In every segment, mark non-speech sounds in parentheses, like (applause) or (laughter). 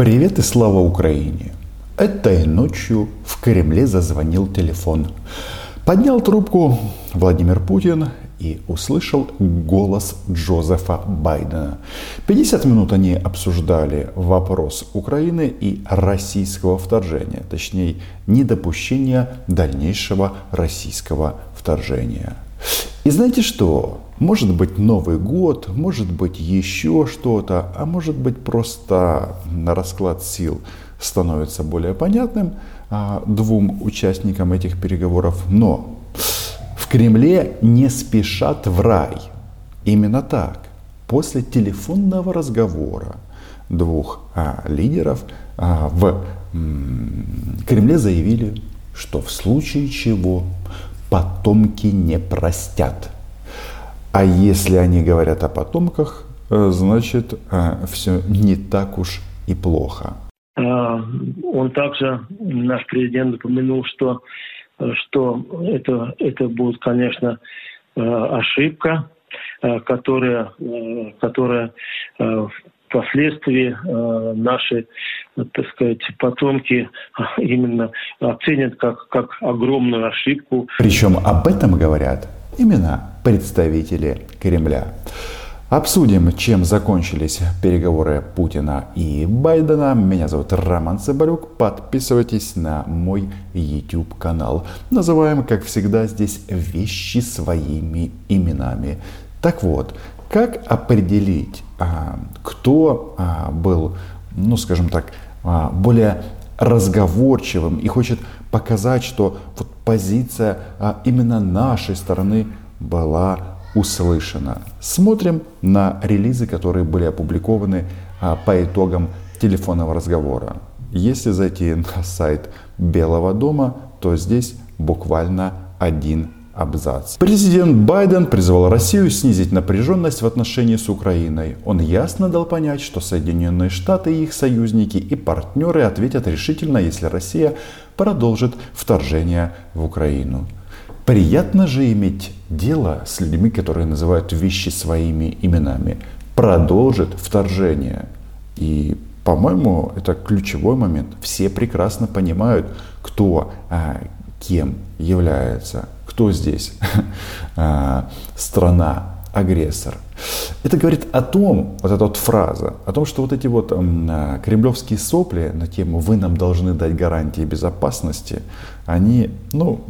Привет и слава Украине! Этой ночью в Кремле зазвонил телефон. Поднял трубку Владимир Путин и услышал голос Джозефа Байдена. 50 минут они обсуждали вопрос Украины и российского вторжения, точнее недопущения дальнейшего российского вторжения. И знаете что? Может быть Новый год, может быть еще что-то, а может быть просто на расклад сил становится более понятным а, двум участникам этих переговоров. Но в Кремле не спешат в рай. Именно так. После телефонного разговора двух а, лидеров а, в м, Кремле заявили, что в случае чего потомки не простят. А если они говорят о потомках, э, значит э, все не так уж и плохо. А, он также, наш президент, упомянул, что, что это, это будет, конечно, э, ошибка, которая, которая впоследствии наши, так сказать, потомки именно оценят как, как огромную ошибку. Причем об этом говорят именно представители Кремля. Обсудим, чем закончились переговоры Путина и Байдена. Меня зовут Роман Цыбалюк. Подписывайтесь на мой YouTube канал. Называем, как всегда, здесь вещи своими именами. Так вот, как определить, а, кто а, был, ну скажем так, а, более разговорчивым и хочет показать, что вот позиция именно нашей стороны была услышана. Смотрим на релизы, которые были опубликованы а, по итогам телефонного разговора. Если зайти на сайт Белого дома, то здесь буквально один абзац. Президент Байден призвал Россию снизить напряженность в отношении с Украиной. Он ясно дал понять, что Соединенные Штаты и их союзники и партнеры ответят решительно, если Россия продолжит вторжение в Украину. Приятно же иметь дело с людьми, которые называют вещи своими именами. Продолжит вторжение. И, по-моему, это ключевой момент. Все прекрасно понимают, кто а, кем является, кто здесь а, (laughs) страна, агрессор. Это говорит о том, вот эта вот фраза, о том, что вот эти вот э, кремлевские сопли на тему «вы нам должны дать гарантии безопасности», они, ну,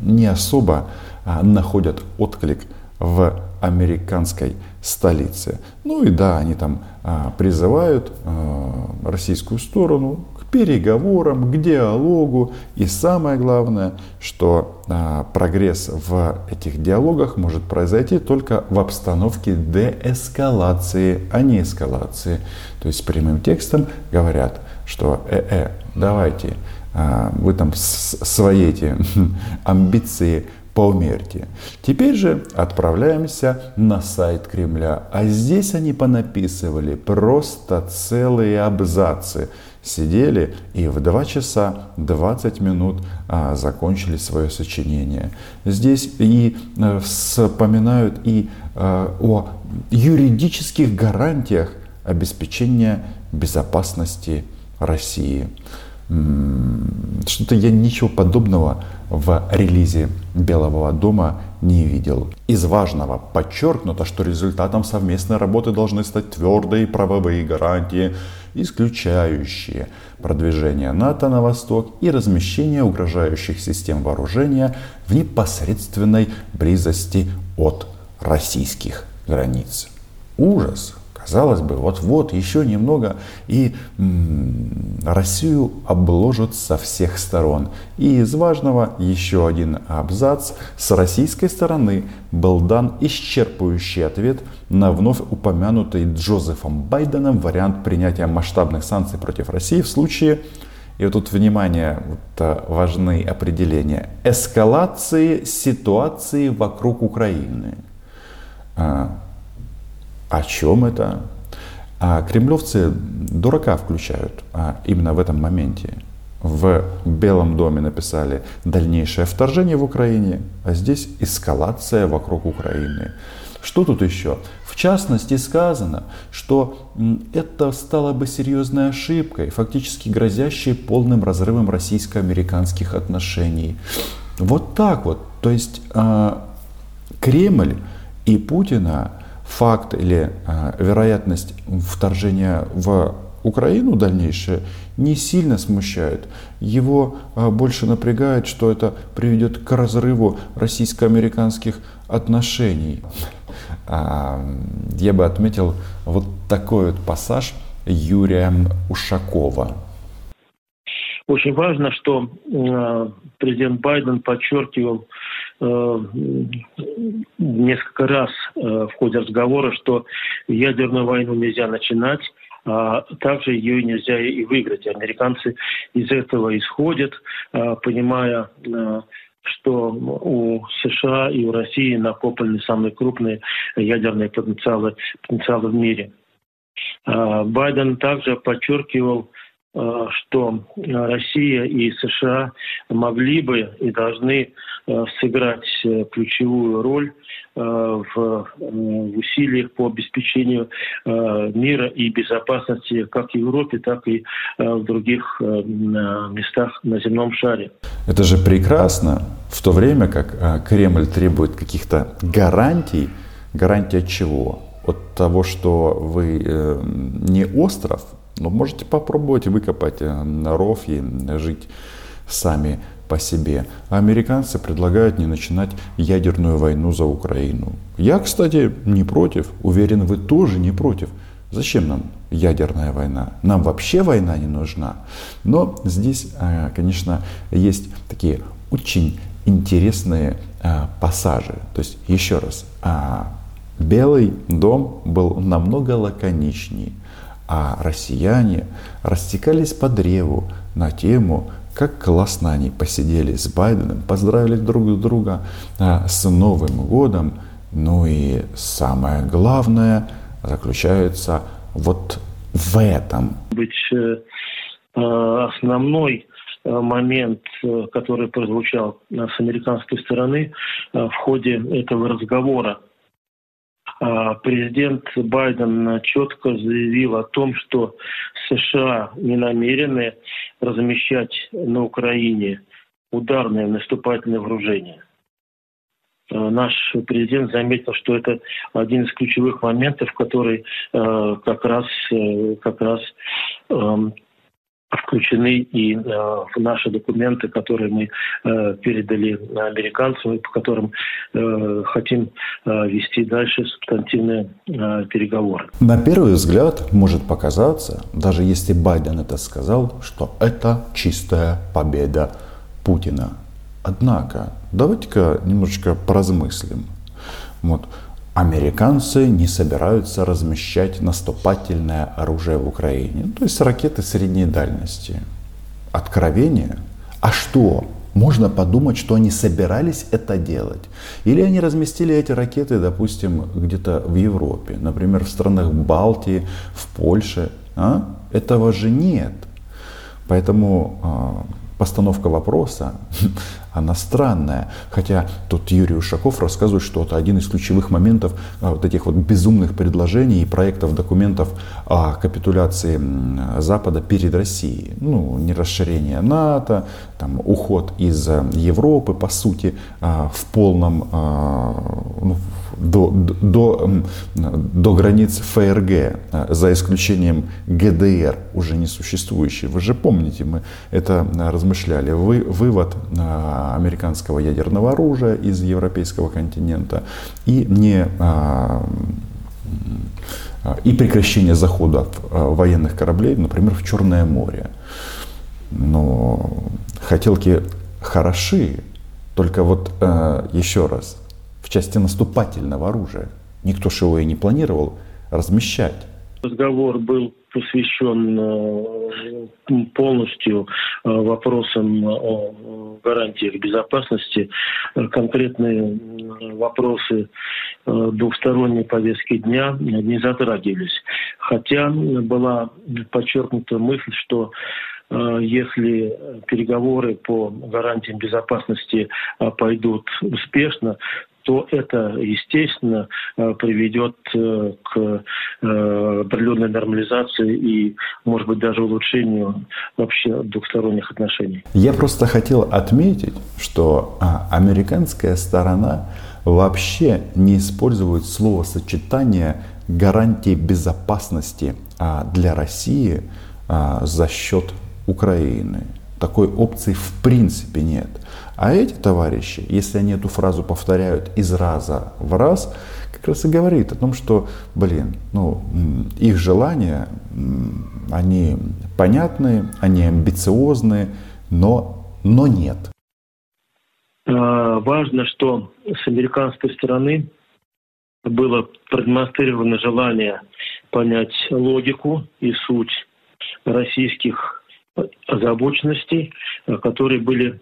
не особо а, находят отклик в американской столице. Ну и да, они там а, призывают а, российскую сторону переговорам, к диалогу. И самое главное, что а, прогресс в этих диалогах может произойти только в обстановке деэскалации, а не эскалации. То есть прямым текстом говорят, что э-э, давайте а, вы там свои эти (laughs) амбиции поумерьте. Теперь же отправляемся на сайт Кремля. А здесь они понаписывали просто целые абзацы. Сидели и в 2 часа 20 минут а, закончили свое сочинение. Здесь и а, вспоминают и а, о юридических гарантиях обеспечения безопасности России. Что-то я ничего подобного в релизе Белого дома не видел. Из важного подчеркнуто, что результатом совместной работы должны стать твердые правовые гарантии, исключающие продвижение НАТО на восток и размещение угрожающих систем вооружения в непосредственной близости от российских границ. Ужас, Казалось бы, вот-вот, еще немного, и Россию обложат со всех сторон. И из важного еще один абзац. С российской стороны был дан исчерпывающий ответ на вновь упомянутый Джозефом Байденом вариант принятия масштабных санкций против России в случае, и вот тут, внимание, вот, э, важны определения, эскалации ситуации вокруг Украины. А, о чем это? А кремлевцы дурака включают а именно в этом моменте. В Белом доме написали дальнейшее вторжение в Украине, а здесь эскалация вокруг Украины. Что тут еще? В частности сказано, что это стало бы серьезной ошибкой, фактически грозящей полным разрывом российско-американских отношений. Вот так вот. То есть э, Кремль и Путина факт или э, вероятность вторжения в Украину дальнейшее не сильно смущает. Его э, больше напрягает, что это приведет к разрыву российско-американских отношений. А, я бы отметил вот такой вот пассаж Юрия Ушакова. Очень важно, что э, президент Байден подчеркивал несколько раз в ходе разговора, что ядерную войну нельзя начинать, а также ее нельзя и выиграть. Американцы из этого исходят, понимая что у США и у России накоплены самые крупные ядерные потенциалы, потенциалы в мире. Байден также подчеркивал, что Россия и США могли бы и должны а, сыграть э, ключевую роль Э, в, э, усилиях по обеспечению э, мира и безопасности как в Европе, так и в других местах на земном шаре. Это же прекрасно, в то время как Кремль требует каких-то гарантий. От чего? От того, что вы не остров, но можете попробовать выкопать ров и жить сами по себе. А американцы предлагают не начинать ядерную войну за Украину. Я, кстати, не против. Уверен, вы тоже не против. Зачем нам ядерная война? Нам вообще война не нужна. Но здесь, а, конечно, есть такие очень интересные а, пассажи. То есть, еще раз, а, Белый дом был намного лаконичнее, а россияне растекались по древу на тему как классно они посидели с Байденом, поздравили друг друга а, с Новым годом. Ну и самое главное заключается вот в этом. Быть э, э, основной э, момент, который прозвучал с американской стороны в ходе этого разговора президент Байден четко заявил о том, что США не намерены размещать на Украине ударное наступательное вооружение. А, наш президент заметил, что это один из ключевых моментов, который э, как раз, э, как раз эм, включены и э, в наши документы, которые мы э, передали американцам, и по которым э, хотим вести дальше субстантивные переговоры. На первый взгляд может показаться, даже если Байден это сказал, что это чистая победа Путина. Однако, давайте-ка немножечко поразмыслим. Вот. Американцы не собираются размещать наступательное оружие в Украине, ну, то есть ракеты средней дальности. Откровение? А что? Можно подумать, что они собирались это делать. Или они разместили эти ракеты, допустим, где-то в Европе, например, в странах Балтии, в Польше. А? Этого же нет. Поэтому а, постановка вопроса, она странная. Хотя тут Юрий Ушаков рассказывает, что это один из ключевых моментов а, вот этих вот безумных предложений и проектов, документов о капитуляции Запада перед Россией. Ну, не расширение НАТО, там, уход из Европы, по сути, а, в полном, а, ну, до, до, до границ ФРГ, за исключением ГДР, уже не существующей. Вы же помните, мы это размышляли. Вы, вывод а, американского ядерного оружия из европейского континента и не а, и прекращение захода военных кораблей, например, в Черное море. Но хотелки хороши, только вот еще раз, части наступательного оружия. Никто же его и не планировал размещать. Разговор был посвящен э, полностью э, вопросам о гарантиях безопасности. Конкретные вопросы э, двухсторонней повестки дня не затрагивались. Хотя была подчеркнута мысль, что если переговоры по гарантиям безопасности пойдут успешно, то это, естественно, э, приведет э, к э, определенной нормализации и, может быть, даже улучшению вообще двухсторонних отношений. Я просто хотел отметить, что а, американская сторона вообще не использует словосочетание гарантии безопасности а, для России а, за счет Украины. Такой опции в принципе нет. А эти товарищи, если они эту фразу повторяют из раза в раз, как раз и говорит о том, что, блин, ну, их желания, они понятны, они амбициозны, но, но нет. А, важно, что с американской стороны было продемонстрировано желание понять логику и суть российских озабоченностей, э, которые были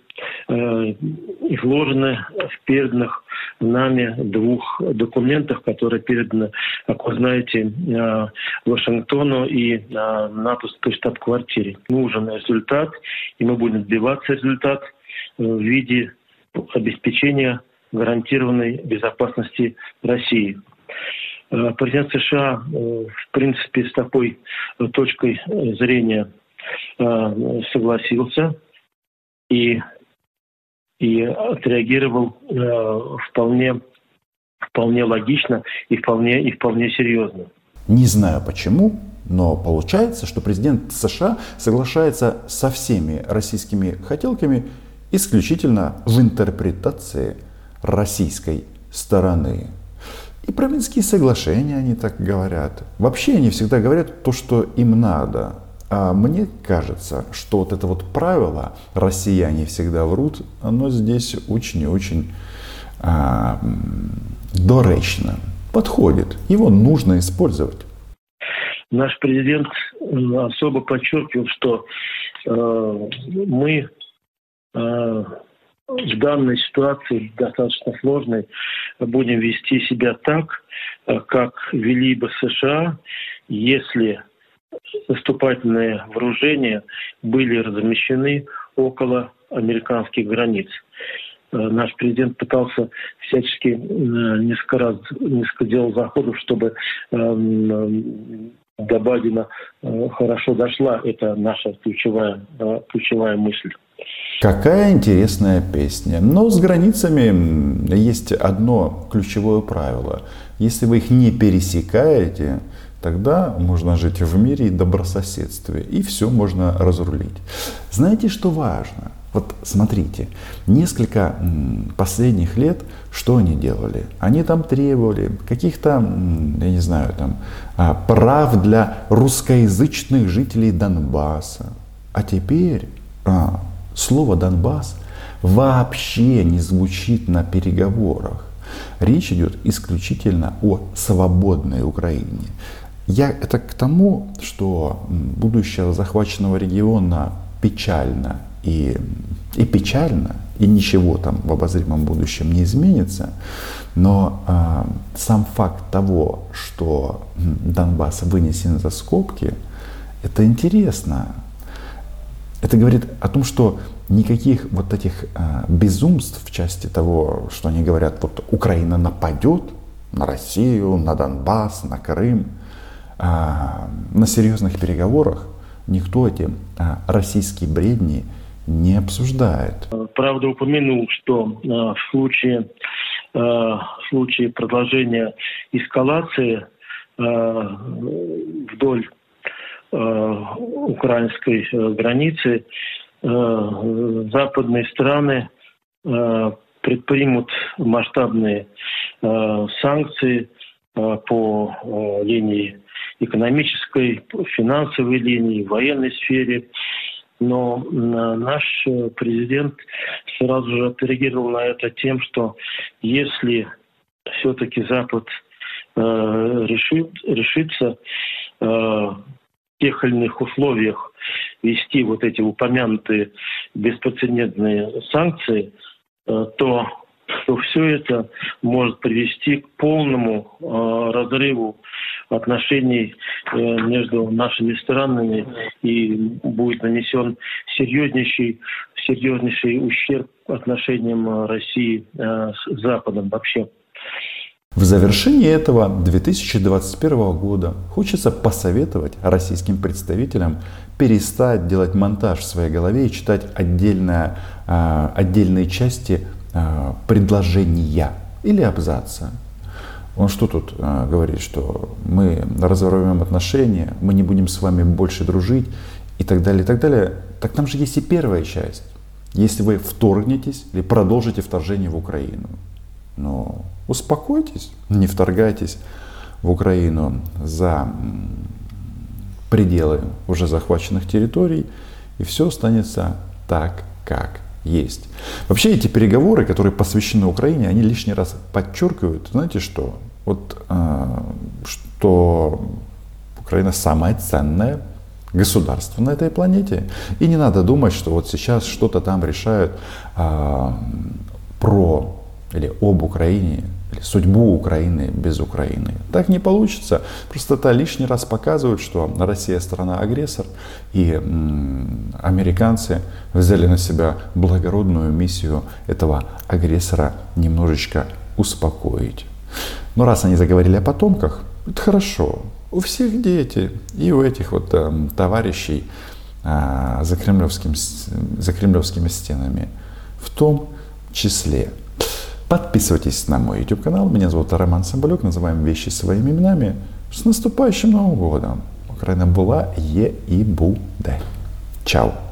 э, изложены в переданных нами двух документах, которые переданы, как вы знаете, э, Вашингтону и натовской штаб-квартире. Нужен результат, и мы будем добиваться результат в виде обеспечения гарантированной безопасности России. Президент США, в принципе, с такой точкой зрения Э, согласился и, и отреагировал э, вполне, вполне логично и вполне, и вполне серьезно. Не знаю почему, но получается, что президент США соглашается со всеми российскими хотелками исключительно в интерпретации российской стороны. И про Минские соглашения они так говорят. Вообще они всегда говорят то, что им надо. А мне кажется, что вот это вот правило «россияне всегда врут», оно здесь очень и очень а, доречно, подходит. Его нужно использовать. Наш президент особо подчеркивал, что э, мы э, в данной ситуации, достаточно сложной, будем вести себя так, э, как вели бы США, если наступательные вооружения были размещены около американских границ. Э, наш президент пытался всячески э, несколько раз, несколько делал заходов, чтобы эм, до Байдена э, хорошо дошла. Это наша ключевая, ключевая мысль. Какая интересная песня. Но с границами есть одно ключевое правило. Если вы их не пересекаете, Тогда можно жить в мире и добрососедстве, и все можно разрулить. Знаете, что важно? Вот смотрите, несколько последних лет что они делали? Они там требовали каких-то, я не знаю, там, а, прав для русскоязычных жителей Донбасса. А теперь а, слово Донбасс вообще не звучит на переговорах. Речь идет исключительно о свободной Украине. Я это к тому, что будущее захваченного региона печально и, и печально, и ничего там в обозримом будущем не изменится. Но э, сам факт того, что Донбасс вынесен за скобки, это интересно. Это говорит о том, что никаких вот этих э, безумств в части того, что они говорят, вот Украина нападет на Россию, на Донбасс, на Крым – на серьезных переговорах никто эти а, российские бредни не обсуждает. Правда упомянул, что а, в случае, в случае продолжения эскалации вдоль украинской границы западные страны предпримут масштабные санкции по линии экономической, финансовой линии, военной сфере. Но наш э, президент сразу же отреагировал на это тем, что если все-таки Запад э, решит, решится э, в тех или иных условиях вести вот эти упомянутые беспрецедентные санкции, э, то то все это может привести к полному э, разрыву отношений э, между нашими странами и будет нанесен серьезнейший, серьезнейший ущерб отношениям России с Западом вообще. В завершении этого 2021 года хочется посоветовать российским представителям перестать делать монтаж в своей голове и читать отдельно, а, отдельные части предложения или абзаца. Он что тут а, говорит, что мы разорвем отношения, мы не будем с вами больше дружить и так далее, и так далее. Так там же есть и первая часть. Если вы вторгнетесь или продолжите вторжение в Украину. Но успокойтесь, не вторгайтесь в Украину за пределы уже захваченных территорий, и все останется так, есть. Вообще эти переговоры, которые посвящены Украине, они лишний раз подчеркивают, знаете что? Вот э, что Украина самое ценное государство на этой планете. И не надо думать, что вот сейчас что-то там решают э, про или об Украине, судьбу Украины без Украины. Так не получится. Просто это лишний раз показывает, что Россия страна-агрессор, и американцы взяли на себя благородную миссию этого агрессора немножечко успокоить. Но раз они заговорили о потомках, это хорошо. У всех дети, и у этих вот э, товарищей э, за, кремлевским, за кремлевскими стенами в том числе. Подписывайтесь на мой YouTube канал. Меня зовут Роман Самбалюк. Называем вещи своими именами. С наступающим Новым годом! Украина была, є і буде. Чао!